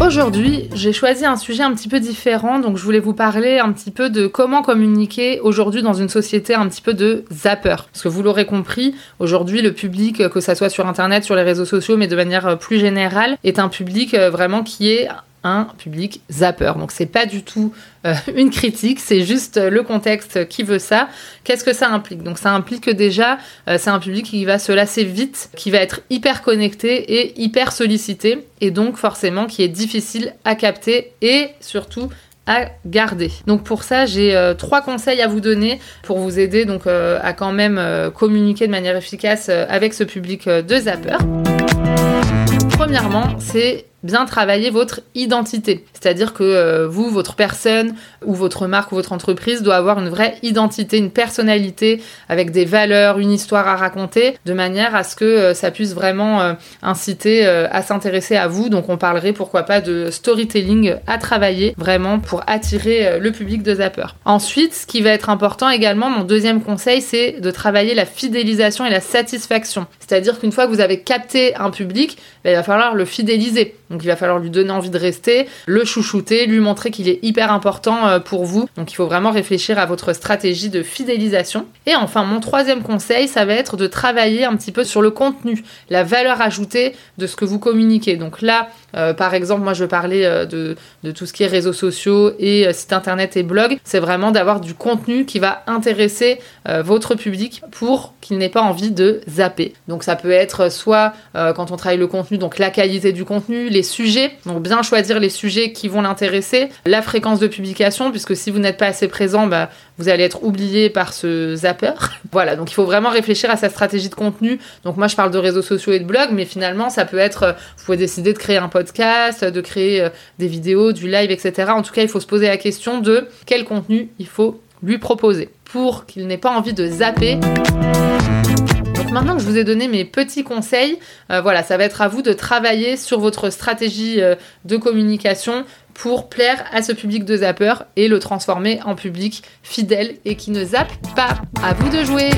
Aujourd'hui, j'ai choisi un sujet un petit peu différent, donc je voulais vous parler un petit peu de comment communiquer aujourd'hui dans une société un petit peu de zapper. Parce que vous l'aurez compris, aujourd'hui le public, que ça soit sur internet, sur les réseaux sociaux, mais de manière plus générale, est un public euh, vraiment qui est un public zapper. Donc c'est pas du tout euh, une critique, c'est juste euh, le contexte qui veut ça. Qu'est-ce que ça implique? Donc ça implique que déjà euh, c'est un public qui va se lasser vite, qui va être hyper connecté et hyper sollicité et donc forcément qui est difficile à capter et surtout à garder. Donc pour ça, j'ai trois conseils à vous donner pour vous aider donc à quand même communiquer de manière efficace avec ce public de zapper. Premièrement, c'est bien travailler votre identité. C'est-à-dire que euh, vous, votre personne ou votre marque ou votre entreprise doit avoir une vraie identité, une personnalité avec des valeurs, une histoire à raconter, de manière à ce que euh, ça puisse vraiment euh, inciter à s'intéresser à vous. Donc on parlerait pourquoi pas de storytelling à travailler vraiment pour attirer le public de Zapper. Ensuite, ce qui va être important également, mon deuxième conseil, c'est de travailler la fidélisation et la satisfaction. C'est-à-dire qu'une fois que vous avez capté un public, ben, il va falloir le fidéliser. Donc il va falloir lui donner envie de rester, le chouchouter, lui montrer qu'il est hyper important euh, pour vous. Donc il faut vraiment réfléchir à votre stratégie de fidélisation. Et enfin, mon troisième conseil, ça va être de travailler un petit peu sur le contenu, la valeur ajoutée de ce que vous communiquez. Donc là, euh, par exemple, moi je parlais euh, de, tout ce qui est réseaux sociaux et euh, site internet et blog. C'est vraiment d'avoir du contenu qui va intéresser votre public pour qu'il n'ait pas envie de zapper. Donc ça peut être soit quand on travaille le contenu, donc la qualité du contenu, les sujets, donc bien choisir les sujets qui vont l'intéresser, la fréquence de publication, puisque si vous n'êtes pas assez présent, bah, vous allez être oublié par ce zapper. voilà, donc il faut vraiment réfléchir à sa stratégie de contenu. Donc moi je parle de réseaux sociaux et de blog, mais finalement ça peut être, vous pouvez décider de créer un podcast, de créer euh, des vidéos, du live, etc. En tout cas, il faut se poser la question de quel contenu il faut lui proposer pour qu'il n'ait pas envie de zapper. Maintenant que je vous ai donné mes petits conseils, euh, voilà, ça va être à vous de travailler sur votre stratégie euh, de communication pour plaire à ce public de zapper et le transformer en public fidèle et qui ne zappe pas. À vous de jouer!